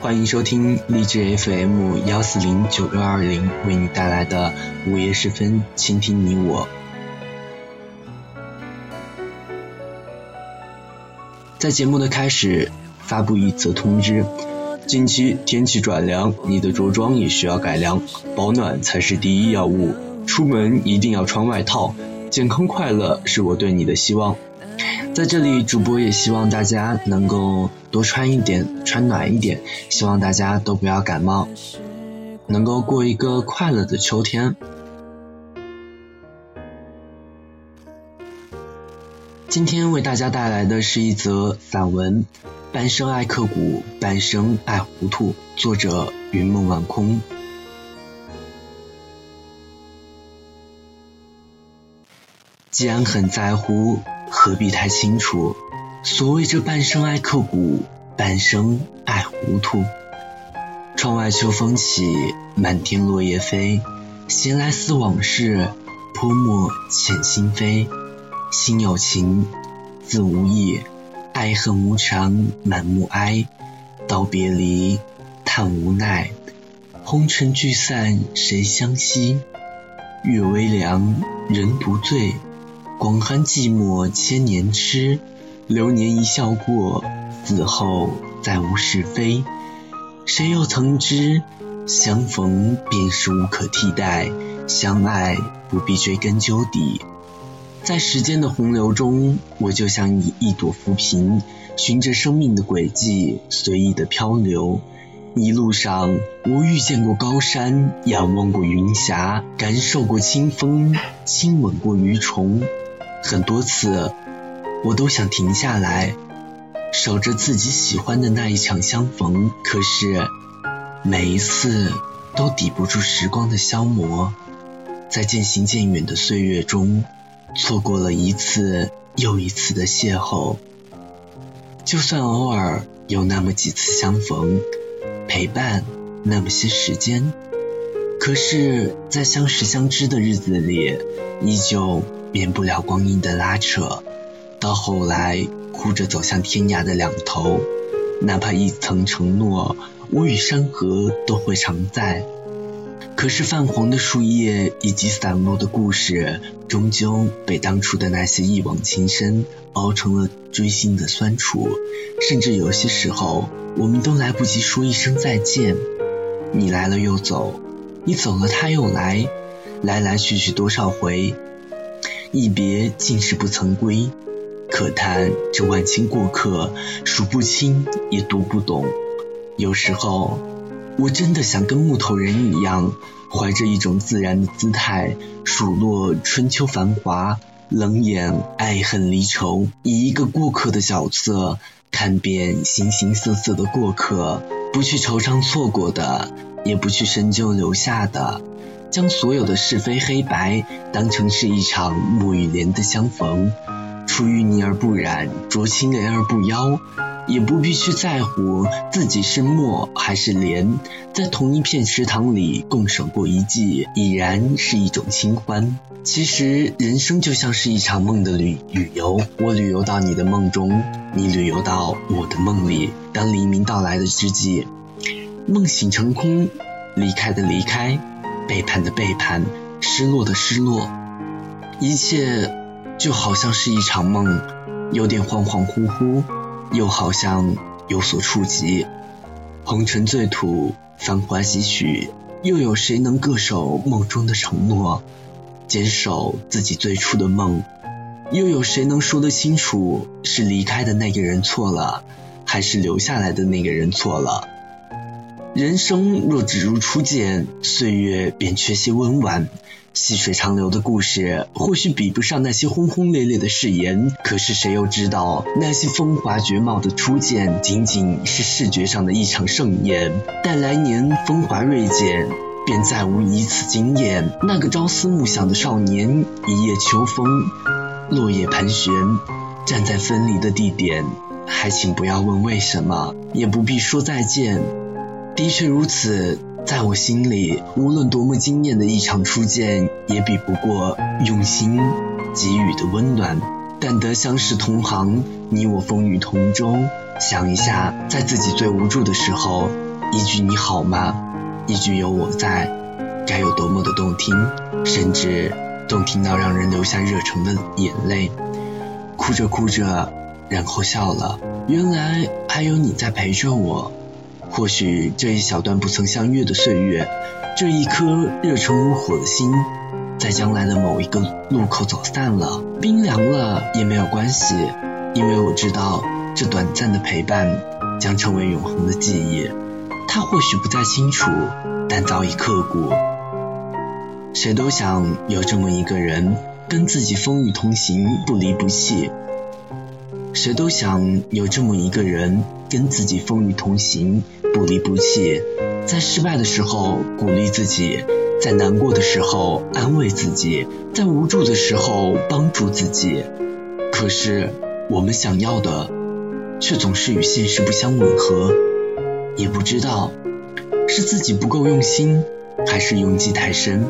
欢迎收听励志 FM 幺四零九六二零为你带来的午夜时分，倾听你我。在节目的开始，发布一则通知：近期天气转凉，你的着装也需要改良，保暖才是第一要务。出门一定要穿外套，健康快乐是我对你的希望。在这里，主播也希望大家能够多穿一点，穿暖一点，希望大家都不要感冒，能够过一个快乐的秋天。今天为大家带来的是一则散文《半生爱刻骨，半生爱糊涂》，作者云梦晚空。既然很在乎。何必太清楚？所谓这半生爱刻骨，半生爱糊涂。窗外秋风起，满天落叶飞。闲来思往事，泼墨遣心扉。心有情，字无意，爱恨无常，满目哀。道别离，叹无奈。红尘聚散，谁相惜？月微凉，人独醉。广寒寂寞千年痴，流年一笑过，死后再无是非。谁又曾知，相逢便是无可替代，相爱不必追根究底。在时间的洪流中，我就像一一朵浮萍，循着生命的轨迹随意的漂流。一路上，我遇见过高山，仰望过云霞，感受过清风，亲吻过鱼虫。很多次，我都想停下来，守着自己喜欢的那一场相逢。可是，每一次都抵不住时光的消磨，在渐行渐远的岁月中，错过了一次又一次的邂逅。就算偶尔有那么几次相逢，陪伴那么些时间，可是，在相识相知的日子里，依旧。免不了光阴的拉扯，到后来哭着走向天涯的两头，哪怕一层承诺，我与山河都会常在。可是泛黄的树叶以及散落的故事，终究被当初的那些一往情深熬成了锥心的酸楚。甚至有些时候，我们都来不及说一声再见，你来了又走，你走了他又来，来来去去多少回。一别竟是不曾归，可叹这万千过客，数不清也读不懂。有时候，我真的想跟木头人一样，怀着一种自然的姿态，数落春秋繁华，冷眼爱恨离愁，以一个过客的角色，看遍形形色色的过客，不去惆怅错过的，也不去深究留下的。将所有的是非黑白当成是一场木与莲的相逢，出淤泥而不染，濯清涟而不妖，也不必去在乎自己是墨还是莲，在同一片池塘里共守过一季，已然是一种清欢。其实人生就像是一场梦的旅旅游，我旅游到你的梦中，你旅游到我的梦里。当黎明到来的之际，梦醒成空，离开的离开。背叛的背叛，失落的失落，一切就好像是一场梦，有点恍恍惚惚，又好像有所触及。红尘醉土，繁华几许，又有谁能恪守梦中的承诺，坚守自己最初的梦？又有谁能说得清楚，是离开的那个人错了，还是留下来的那个人错了？人生若只如初见，岁月便缺些温婉。细水长流的故事，或许比不上那些轰轰烈烈的誓言。可是谁又知道，那些风华绝貌的初见，仅仅是视觉上的一场盛宴。待来年风华锐减，便再无一次惊艳。那个朝思暮想的少年，一夜秋风，落叶盘旋，站在分离的地点，还请不要问为什么，也不必说再见。的确如此，在我心里，无论多么惊艳的一场初见，也比不过用心给予的温暖。但得相识同行，你我风雨同舟。想一下，在自己最无助的时候，一句你好吗，一句有我在，该有多么的动听，甚至动听到让人流下热诚的眼泪。哭着哭着，然后笑了，原来还有你在陪着我。或许这一小段不曾相约的岁月，这一颗热诚如火的心，在将来的某一个路口走散了，冰凉了也没有关系，因为我知道这短暂的陪伴将成为永恒的记忆。他或许不再清楚，但早已刻骨。谁都想有这么一个人，跟自己风雨同行，不离不弃。谁都想有这么一个人，跟自己风雨同行，不离不弃。在失败的时候鼓励自己，在难过的时候安慰自己，在无助的时候帮助自己。可是我们想要的，却总是与现实不相吻合。也不知道是自己不够用心，还是用计太深。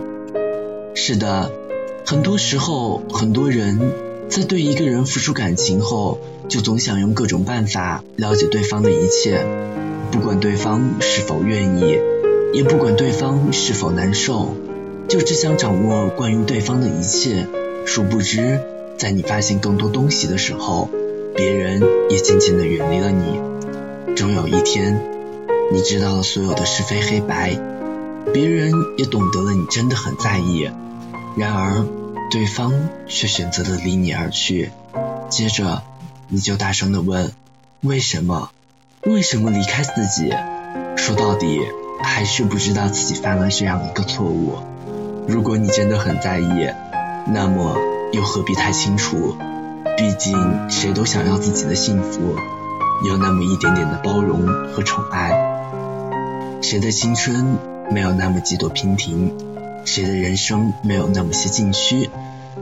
是的，很多时候，很多人。在对一个人付出感情后，就总想用各种办法了解对方的一切，不管对方是否愿意，也不管对方是否难受，就只想掌握关于对方的一切。殊不知，在你发现更多东西的时候，别人也渐渐的远离了你。终有一天，你知道了所有的是非黑白，别人也懂得了你真的很在意。然而。对方却选择了离你而去，接着你就大声的问：为什么？为什么离开自己？说到底，还是不知道自己犯了这样一个错误。如果你真的很在意，那么又何必太清楚？毕竟谁都想要自己的幸福，有那么一点点的包容和宠爱。谁的青春没有那么几朵娉婷？谁的人生没有那么些禁区？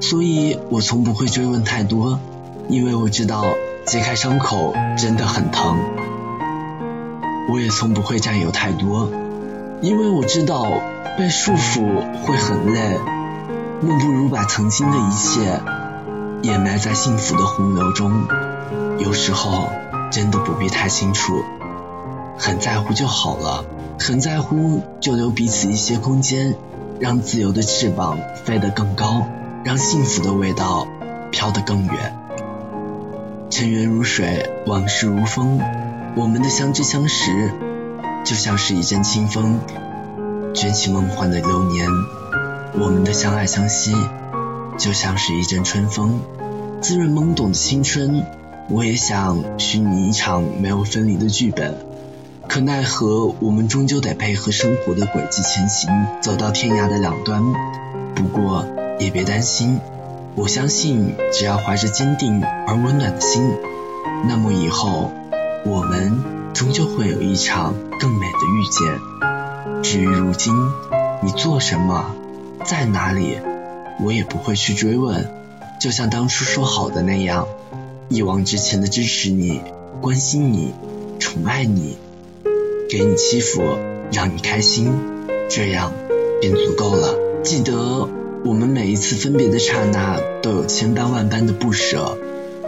所以我从不会追问太多，因为我知道揭开伤口真的很疼。我也从不会占有太多，因为我知道被束缚会很累。莫不如把曾经的一切掩埋在幸福的洪流中。有时候真的不必太清楚，很在乎就好了，很在乎就留彼此一些空间。让自由的翅膀飞得更高，让幸福的味道飘得更远。尘缘如水，往事如风，我们的相知相识，就像是一阵清风，卷起梦幻的流年；我们的相爱相惜，就像是一阵春风，滋润懵懂的青春。我也想许你一场没有分离的剧本。可奈何，我们终究得配合生活的轨迹前行，走到天涯的两端。不过也别担心，我相信只要怀着坚定而温暖的心，那么以后我们终究会有一场更美的遇见。至于如今你做什么，在哪里，我也不会去追问。就像当初说好的那样，一往直前的支持你、关心你、宠爱你。给你欺负，让你开心，这样便足够了。记得我们每一次分别的刹那，都有千般万般的不舍。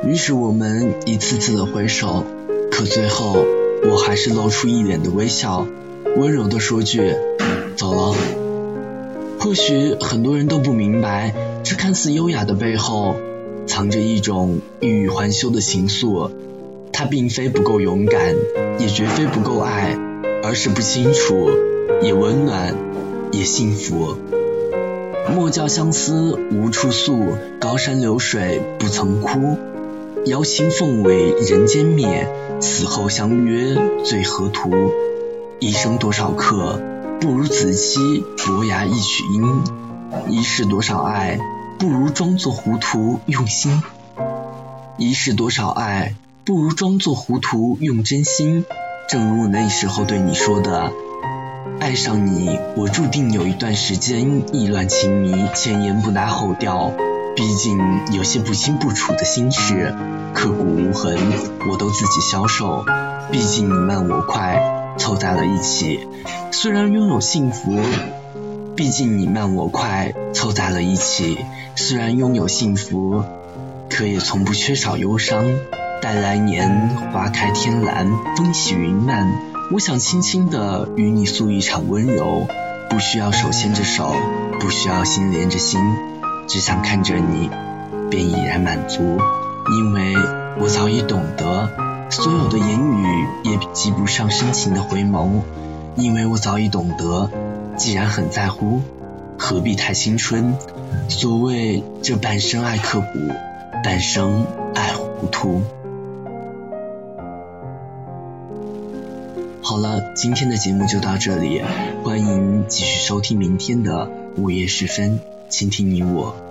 于是我们一次次的回首，可最后我还是露出一脸的微笑，温柔的说句：“走了。”或许很多人都不明白，这看似优雅的背后，藏着一种欲语还休的情愫。他并非不够勇敢，也绝非不够爱。而是不清楚，也温暖，也幸福。莫教相思无处诉，高山流水不曾哭。瑶琴凤尾人间灭，死后相约最何图？一生多少客，不如子期伯牙一曲音。一世多少爱，不如装作糊涂用心。一世多少爱，不如装作糊涂用真心。正如我那时候对你说的，爱上你，我注定有一段时间意乱情迷，前言不搭后调。毕竟有些不清不楚的心事，刻骨无痕，我都自己消受。毕竟你慢我快，凑在了一起，虽然拥有幸福。毕竟你慢我快，凑在了一起，虽然拥有幸福，可也从不缺少忧伤。待来年花开天蓝，风起云漫，我想轻轻的与你诉一场温柔，不需要手牵着手，不需要心连着心，只想看着你，便已然满足。因为我早已懂得，所有的言语也及不上深情的回眸。因为我早已懂得，既然很在乎，何必太青春？所谓这半生爱刻骨，半生爱糊涂。好了，今天的节目就到这里，欢迎继续收听明天的午夜时分，倾听你我。